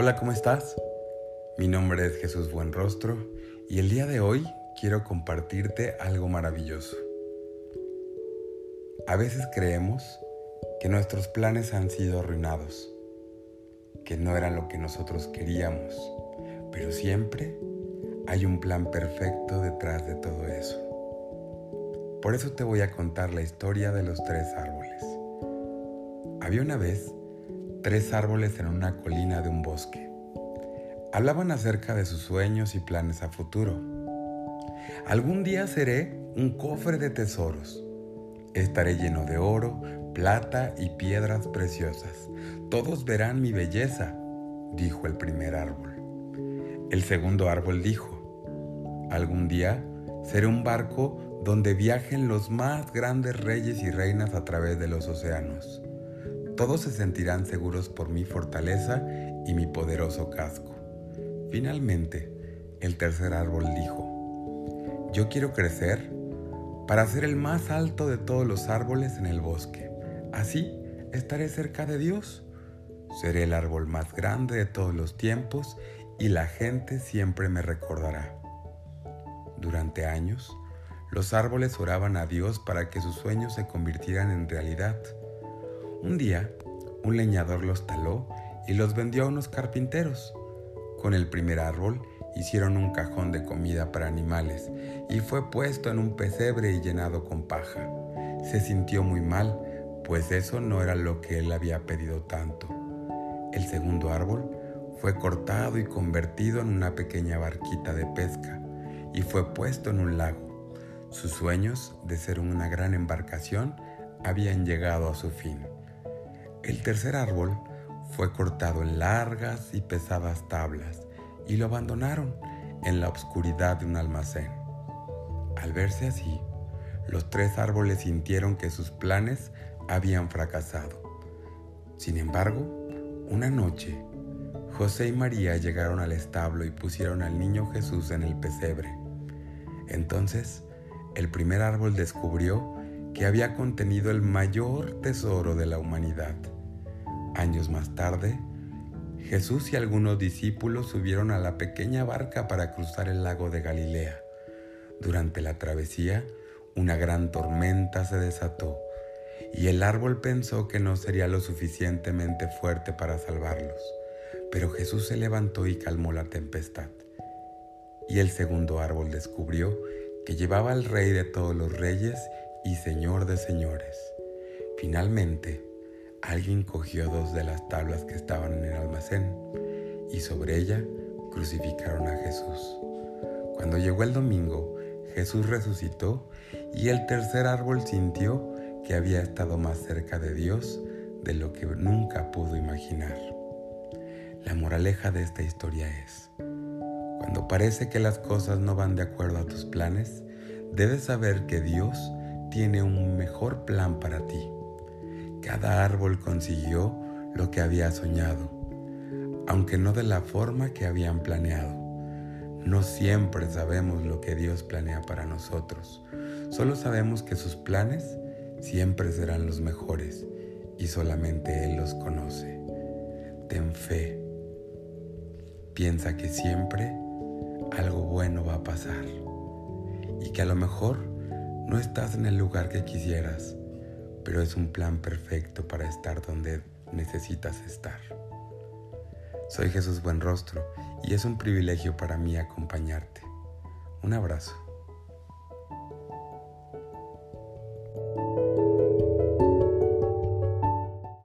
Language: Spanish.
Hola, ¿cómo estás? Mi nombre es Jesús Buenrostro y el día de hoy quiero compartirte algo maravilloso. A veces creemos que nuestros planes han sido arruinados, que no eran lo que nosotros queríamos, pero siempre hay un plan perfecto detrás de todo eso. Por eso te voy a contar la historia de los tres árboles. Había una vez tres árboles en una colina de un bosque. Hablaban acerca de sus sueños y planes a futuro. Algún día seré un cofre de tesoros. Estaré lleno de oro, plata y piedras preciosas. Todos verán mi belleza, dijo el primer árbol. El segundo árbol dijo, algún día seré un barco donde viajen los más grandes reyes y reinas a través de los océanos. Todos se sentirán seguros por mi fortaleza y mi poderoso casco. Finalmente, el tercer árbol dijo, yo quiero crecer para ser el más alto de todos los árboles en el bosque. Así estaré cerca de Dios. Seré el árbol más grande de todos los tiempos y la gente siempre me recordará. Durante años, los árboles oraban a Dios para que sus sueños se convirtieran en realidad. Un día, un leñador los taló y los vendió a unos carpinteros. Con el primer árbol hicieron un cajón de comida para animales y fue puesto en un pesebre y llenado con paja. Se sintió muy mal, pues eso no era lo que él había pedido tanto. El segundo árbol fue cortado y convertido en una pequeña barquita de pesca y fue puesto en un lago. Sus sueños de ser una gran embarcación habían llegado a su fin. El tercer árbol fue cortado en largas y pesadas tablas y lo abandonaron en la oscuridad de un almacén. Al verse así, los tres árboles sintieron que sus planes habían fracasado. Sin embargo, una noche, José y María llegaron al establo y pusieron al niño Jesús en el pesebre. Entonces, el primer árbol descubrió que había contenido el mayor tesoro de la humanidad. Años más tarde, Jesús y algunos discípulos subieron a la pequeña barca para cruzar el lago de Galilea. Durante la travesía, una gran tormenta se desató y el árbol pensó que no sería lo suficientemente fuerte para salvarlos. Pero Jesús se levantó y calmó la tempestad. Y el segundo árbol descubrió que llevaba al Rey de todos los reyes y Señor de señores. Finalmente, alguien cogió dos de las tablas que estaban en el almacén y sobre ella crucificaron a Jesús. Cuando llegó el domingo, Jesús resucitó y el tercer árbol sintió que había estado más cerca de Dios de lo que nunca pudo imaginar. La moraleja de esta historia es, cuando parece que las cosas no van de acuerdo a tus planes, debes saber que Dios tiene un mejor plan para ti. Cada árbol consiguió lo que había soñado, aunque no de la forma que habían planeado. No siempre sabemos lo que Dios planea para nosotros, solo sabemos que sus planes siempre serán los mejores y solamente Él los conoce. Ten fe, piensa que siempre algo bueno va a pasar y que a lo mejor no estás en el lugar que quisieras, pero es un plan perfecto para estar donde necesitas estar. Soy Jesús Buenrostro y es un privilegio para mí acompañarte. Un abrazo.